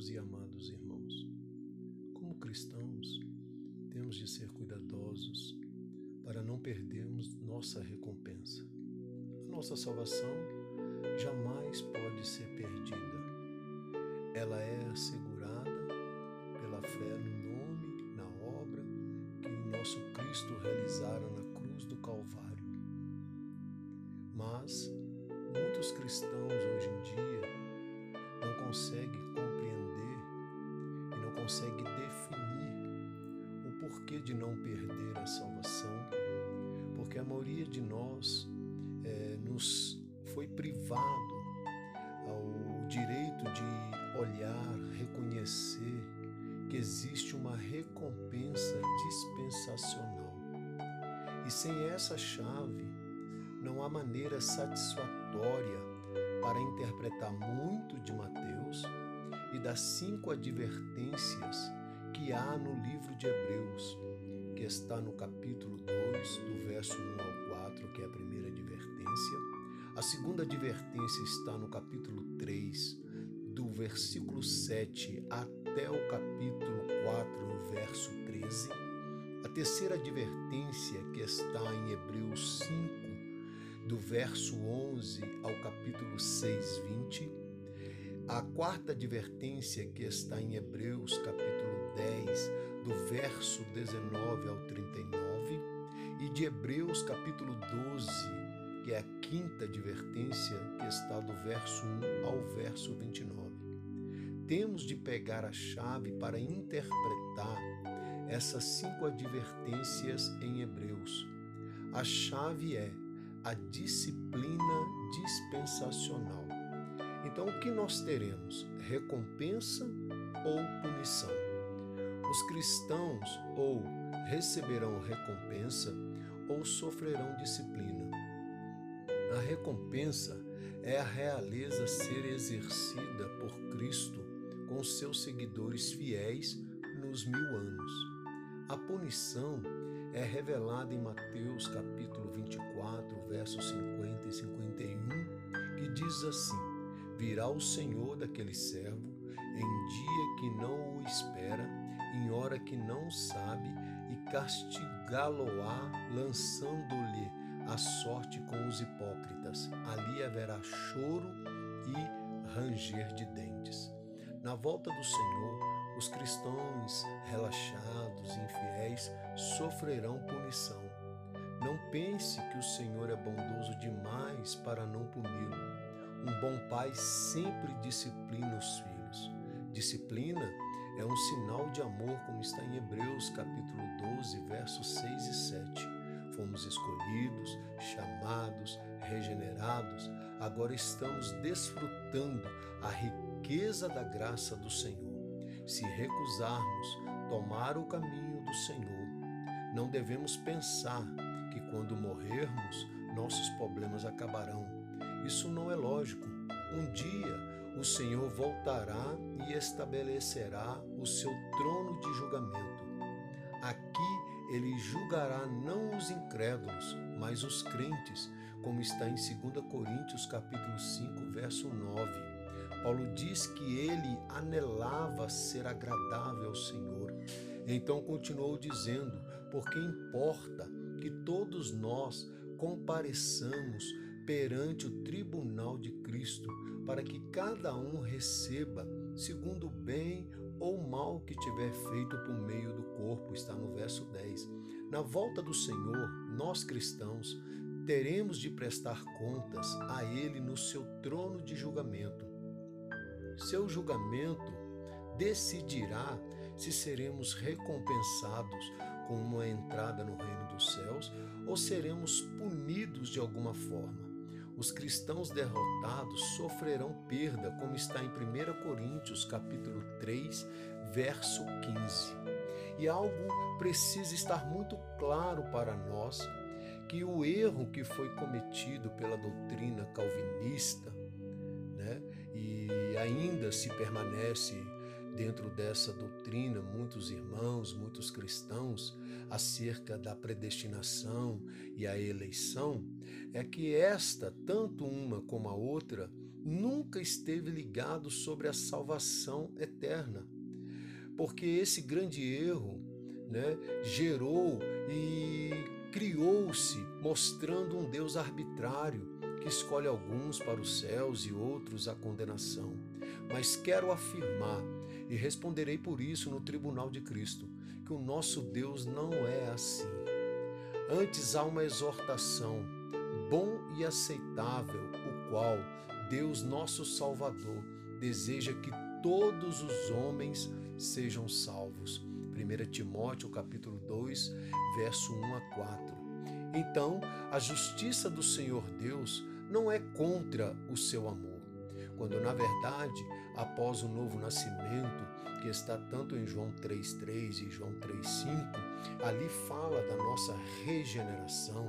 queridos e amados irmãos, como cristãos, temos de ser cuidadosos para não perdermos nossa recompensa. A nossa salvação jamais pode ser perdida. Ela é assegurada pela fé no nome, na obra que nosso Cristo realizara na cruz do Calvário. Mas muitos cristãos hoje em dia não conseguem compreender e não conseguem definir o porquê de não perder a salvação, porque a maioria de nós é, nos foi privado ao direito de olhar, reconhecer que existe uma recompensa dispensacional. E sem essa chave, não há maneira satisfatória para interpretar muito de Mateus e das cinco advertências que há no livro de Hebreus, que está no capítulo 2, do verso 1 ao 4, que é a primeira advertência. A segunda advertência está no capítulo 3, do versículo 7 até o capítulo 4, verso 13. A terceira advertência, que está em Hebreus 5, do verso 11 ao capítulo 6, 20. A quarta advertência que está em Hebreus, capítulo 10, do verso 19 ao 39, e de Hebreus, capítulo 12, que é a quinta advertência que está do verso 1 ao verso 29. Temos de pegar a chave para interpretar essas cinco advertências em Hebreus. A chave é a disciplina dispensacional. Então, o que nós teremos? Recompensa ou punição? Os cristãos ou receberão recompensa ou sofrerão disciplina. A recompensa é a realeza ser exercida por Cristo com seus seguidores fiéis nos mil anos. A punição é revelada em Mateus capítulo 24, versos 50 e 51, que diz assim: Virá o Senhor daquele servo em dia que não o espera, em hora que não sabe, e castigá-lo-á, lançando-lhe a sorte com os hipócritas. Ali haverá choro e ranger de dentes. Na volta do Senhor, os cristãos relaxados infiéis sofrerão punição. Não pense que o Senhor é bondoso demais para não puni-lo. Um bom pai sempre disciplina os filhos. Disciplina é um sinal de amor, como está em Hebreus capítulo 12, versos 6 e 7. Fomos escolhidos, chamados, regenerados, agora estamos desfrutando a riqueza da graça do Senhor se recusarmos tomar o caminho do Senhor, não devemos pensar que quando morrermos, nossos problemas acabarão. Isso não é lógico. Um dia o Senhor voltará e estabelecerá o seu trono de julgamento. Aqui ele julgará não os incrédulos, mas os crentes, como está em 2 Coríntios capítulo 5, verso 9. Paulo diz que ele anelava ser agradável ao Senhor. Então continuou dizendo: porque importa que todos nós compareçamos perante o tribunal de Cristo, para que cada um receba segundo o bem ou mal que tiver feito por meio do corpo, está no verso 10. Na volta do Senhor, nós cristãos teremos de prestar contas a Ele no seu trono de julgamento. Seu julgamento decidirá se seremos recompensados com uma entrada no reino dos céus ou seremos punidos de alguma forma. Os cristãos derrotados sofrerão perda, como está em 1 Coríntios, capítulo 3, verso 15. E algo precisa estar muito claro para nós, que o erro que foi cometido pela doutrina calvinista, né, e ainda se permanece dentro dessa doutrina muitos irmãos, muitos cristãos acerca da predestinação e a eleição, é que esta, tanto uma como a outra, nunca esteve ligado sobre a salvação eterna. Porque esse grande erro né, gerou e criou-se mostrando um Deus arbitrário que escolhe alguns para os céus e outros à condenação. Mas quero afirmar, e responderei por isso no tribunal de Cristo, que o nosso Deus não é assim. Antes há uma exortação, bom e aceitável, o qual Deus nosso Salvador deseja que todos os homens sejam salvos. 1 Timóteo capítulo 2, verso 1 a 4. Então, a justiça do Senhor Deus não é contra o seu amor, quando na verdade, após o novo nascimento, que está tanto em João 3:3 e João 3:5, ali fala da nossa regeneração.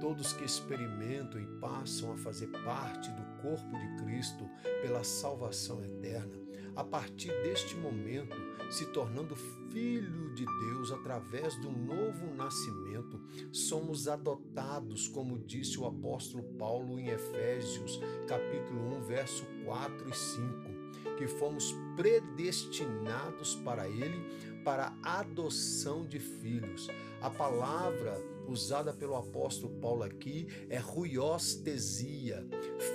Todos que experimentam e passam a fazer parte do corpo de Cristo pela salvação eterna, a partir deste momento, se tornando filho de Deus através do novo nascimento, somos adotados, como disse o apóstolo Paulo em Efésios, capítulo 1, verso 4 e 5 que fomos predestinados para Ele para a adoção de filhos. A palavra usada pelo apóstolo Paulo aqui é ruiostesia,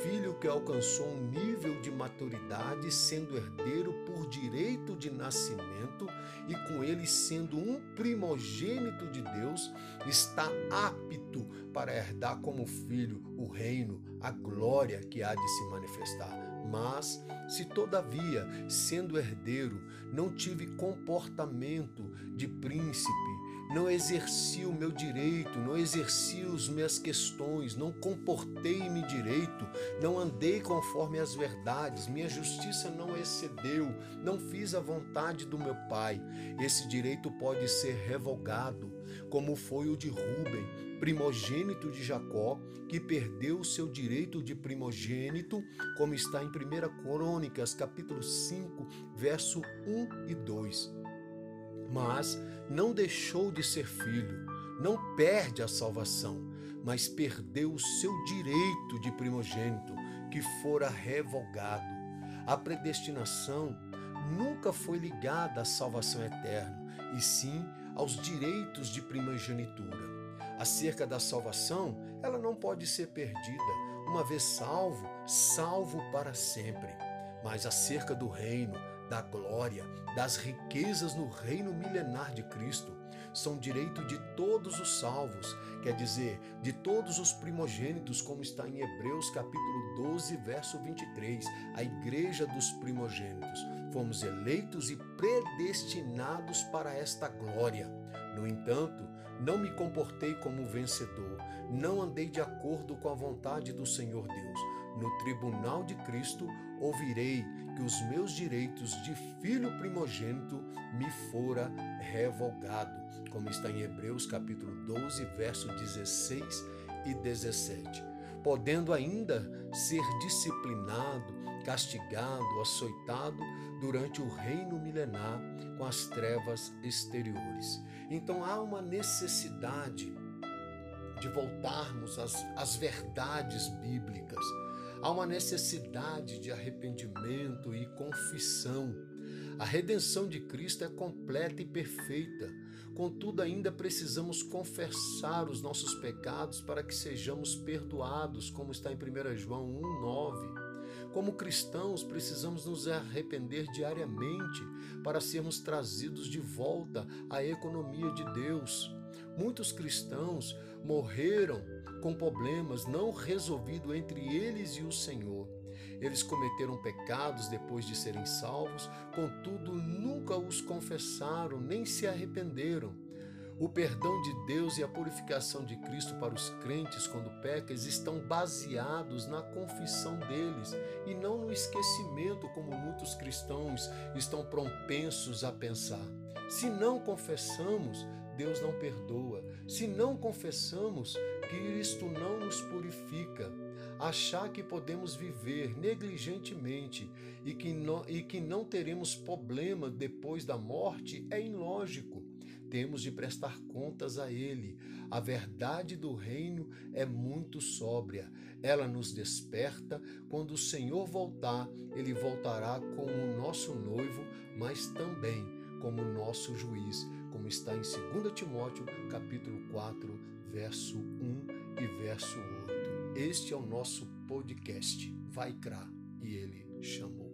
filho que alcançou um nível de maturidade, sendo herdeiro por direito de nascimento e com ele sendo um primogênito de Deus, está apto para herdar como filho o reino, a glória que há de se manifestar. Mas, se todavia, sendo herdeiro, não tive comportamento de príncipe, não exerci o meu direito, não exerci as minhas questões, não comportei-me direito, não andei conforme as verdades, minha justiça não excedeu, não fiz a vontade do meu pai. Esse direito pode ser revogado, como foi o de Ruben, primogênito de Jacó, que perdeu o seu direito de primogênito, como está em 1 Crônicas, capítulo 5, verso 1 e 2. Mas não deixou de ser filho, não perde a salvação, mas perdeu o seu direito de primogênito, que fora revogado. A predestinação nunca foi ligada à salvação eterna, e sim aos direitos de primogenitura. Acerca da salvação, ela não pode ser perdida. Uma vez salvo, salvo para sempre. Mas acerca do reino, da glória, das riquezas no reino milenar de Cristo, são direito de todos os salvos, quer dizer, de todos os primogênitos, como está em Hebreus capítulo 12, verso 23, a igreja dos primogênitos. Fomos eleitos e predestinados para esta glória. No entanto, não me comportei como vencedor, não andei de acordo com a vontade do Senhor Deus. No tribunal de Cristo ouvirei que os meus direitos de filho primogênito me fora revogado, como está em Hebreus capítulo 12, verso 16 e 17. Podendo ainda ser disciplinado, castigado, açoitado durante o reino milenar com as trevas exteriores. Então há uma necessidade de voltarmos às, às verdades bíblicas. Há uma necessidade de arrependimento e confissão. A redenção de Cristo é completa e perfeita. Contudo, ainda precisamos confessar os nossos pecados para que sejamos perdoados, como está em 1 João 1,9. Como cristãos, precisamos nos arrepender diariamente para sermos trazidos de volta à economia de Deus. Muitos cristãos morreram com problemas não resolvidos entre eles e o Senhor. Eles cometeram pecados depois de serem salvos, contudo nunca os confessaram nem se arrependeram. O perdão de Deus e a purificação de Cristo para os crentes quando pecas estão baseados na confissão deles e não no esquecimento, como muitos cristãos estão propensos a pensar. Se não confessamos, Deus não perdoa. Se não confessamos, Cristo não nos purifica. Achar que podemos viver negligentemente e que não, e que não teremos problema depois da morte é ilógico temos de prestar contas a Ele. A verdade do reino é muito sóbria. Ela nos desperta. Quando o Senhor voltar, ele voltará como nosso noivo, mas também como nosso juiz, como está em 2 Timóteo, capítulo 4, verso 1 e verso 8. Este é o nosso podcast. Vai Crá, e ele chamou.